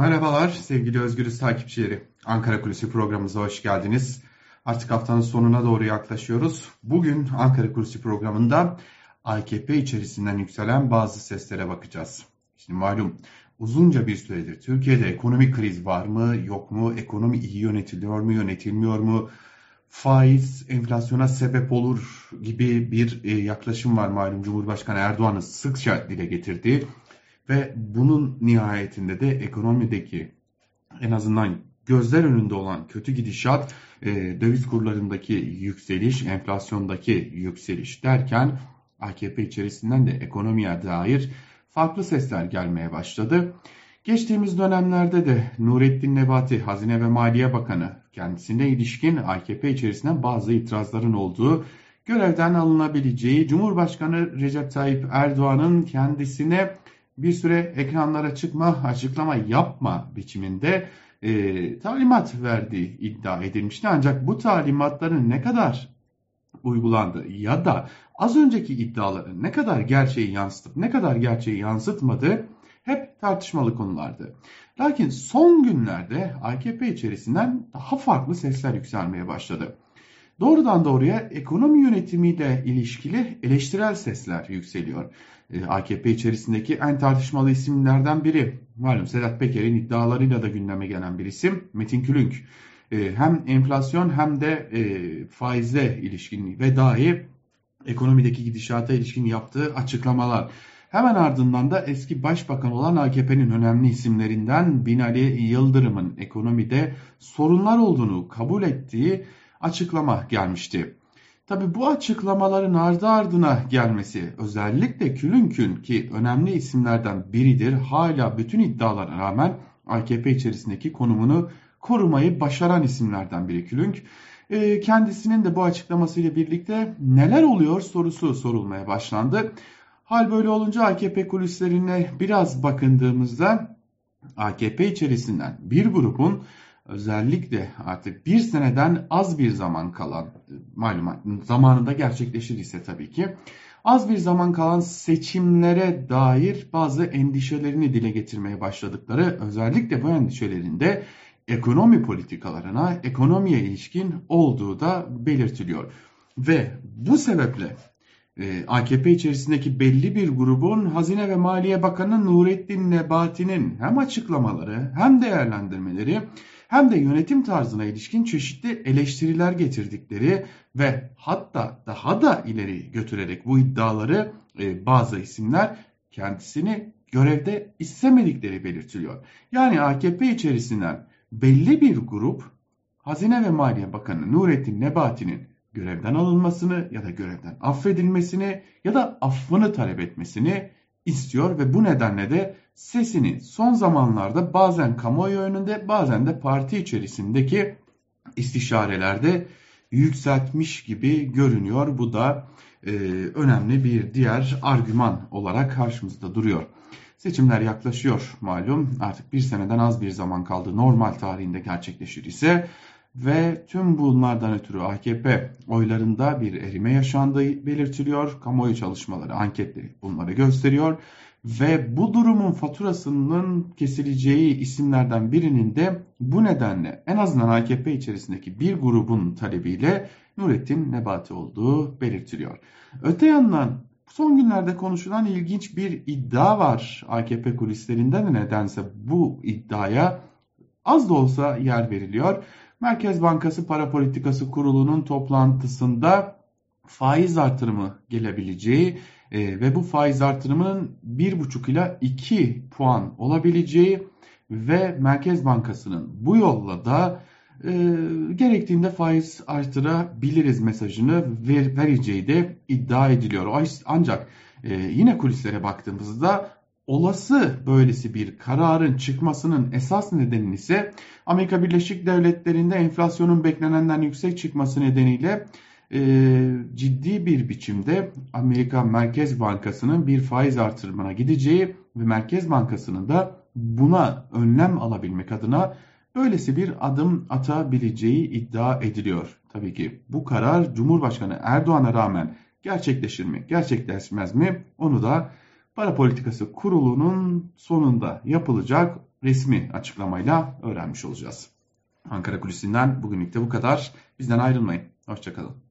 Merhabalar sevgili Özgürüz takipçileri. Ankara Kulisi programımıza hoş geldiniz. Artık haftanın sonuna doğru yaklaşıyoruz. Bugün Ankara Kulisi programında AKP içerisinden yükselen bazı seslere bakacağız. Şimdi malum uzunca bir süredir Türkiye'de ekonomik kriz var mı yok mu? Ekonomi iyi yönetiliyor mu yönetilmiyor mu? Faiz enflasyona sebep olur gibi bir e, yaklaşım var malum Cumhurbaşkanı Erdoğan'ın sıkça dile getirdiği ve bunun nihayetinde de ekonomideki en azından gözler önünde olan kötü gidişat, e, döviz kurlarındaki yükseliş, enflasyondaki yükseliş derken AKP içerisinden de ekonomiye dair farklı sesler gelmeye başladı. Geçtiğimiz dönemlerde de Nurettin Nebati, Hazine ve Maliye Bakanı kendisine ilişkin AKP içerisinden bazı itirazların olduğu, görevden alınabileceği, Cumhurbaşkanı Recep Tayyip Erdoğan'ın kendisine bir süre ekranlara çıkma, açıklama yapma biçiminde e, talimat verdiği iddia edilmişti. Ancak bu talimatların ne kadar uygulandı ya da az önceki iddiaların ne kadar gerçeği yansıtıp ne kadar gerçeği yansıtmadı hep tartışmalı konulardı. Lakin son günlerde AKP içerisinden daha farklı sesler yükselmeye başladı. Doğrudan doğruya ekonomi yönetimiyle ilişkili eleştirel sesler yükseliyor. E, AKP içerisindeki en tartışmalı isimlerden biri. Malum Sedat Peker'in iddialarıyla da gündeme gelen bir isim Metin Külünk. E, hem enflasyon hem de e, faize ilişkin ve dahi ekonomideki gidişata ilişkin yaptığı açıklamalar. Hemen ardından da eski başbakan olan AKP'nin önemli isimlerinden Binali Yıldırım'ın ekonomide sorunlar olduğunu kabul ettiği açıklama gelmişti. Tabi bu açıklamaların ardı ardına gelmesi özellikle Külünkün ki önemli isimlerden biridir hala bütün iddialara rağmen AKP içerisindeki konumunu korumayı başaran isimlerden biri Külünk. E, kendisinin de bu açıklamasıyla birlikte neler oluyor sorusu sorulmaya başlandı. Hal böyle olunca AKP kulislerine biraz bakındığımızda AKP içerisinden bir grubun özellikle artık bir seneden az bir zaman kalan malumat zamanında gerçekleşir ise tabii ki az bir zaman kalan seçimlere dair bazı endişelerini dile getirmeye başladıkları özellikle bu endişelerinde ekonomi politikalarına, ekonomiye ilişkin olduğu da belirtiliyor. Ve bu sebeple AKP içerisindeki belli bir grubun Hazine ve Maliye Bakanı Nurettin Nebati'nin hem açıklamaları hem değerlendirmeleri hem de yönetim tarzına ilişkin çeşitli eleştiriler getirdikleri ve hatta daha da ileri götürerek bu iddiaları e, bazı isimler kendisini görevde istemedikleri belirtiliyor. Yani AKP içerisinden belli bir grup Hazine ve Maliye Bakanı Nurettin Nebati'nin görevden alınmasını ya da görevden affedilmesini ya da affını talep etmesini istiyor ve bu nedenle de sesini son zamanlarda bazen kamuoyu önünde bazen de parti içerisindeki istişarelerde yükseltmiş gibi görünüyor. Bu da e, önemli bir diğer argüman olarak karşımızda duruyor. Seçimler yaklaşıyor malum artık bir seneden az bir zaman kaldı normal tarihinde gerçekleşir ise ve tüm bunlardan ötürü AKP oylarında bir erime yaşandığı belirtiliyor. Kamuoyu çalışmaları, anketleri bunları gösteriyor. Ve bu durumun faturasının kesileceği isimlerden birinin de bu nedenle en azından AKP içerisindeki bir grubun talebiyle Nurettin Nebati olduğu belirtiliyor. Öte yandan son günlerde konuşulan ilginç bir iddia var AKP kulislerinden nedense bu iddiaya az da olsa yer veriliyor. Merkez Bankası Para Politikası Kurulu'nun toplantısında faiz artırımı gelebileceği e, ve bu faiz artırımının 1,5 ila 2 puan olabileceği ve Merkez Bankası'nın bu yolla da e, gerektiğinde faiz artırabiliriz mesajını ver, vereceği de iddia ediliyor. Ancak e, yine kulislere baktığımızda olası böylesi bir kararın çıkmasının esas nedeni ise Amerika Birleşik Devletleri'nde enflasyonun beklenenden yüksek çıkması nedeniyle e, ciddi bir biçimde Amerika Merkez Bankası'nın bir faiz artırımına gideceği ve Merkez Bankası'nın da buna önlem alabilmek adına böylesi bir adım atabileceği iddia ediliyor. Tabii ki bu karar Cumhurbaşkanı Erdoğan'a rağmen gerçekleşir mi, gerçekleşmez mi onu da Para Politikası Kurulu'nun sonunda yapılacak resmi açıklamayla öğrenmiş olacağız. Ankara Kulisi'nden bugünlük de bu kadar. Bizden ayrılmayın. Hoşçakalın.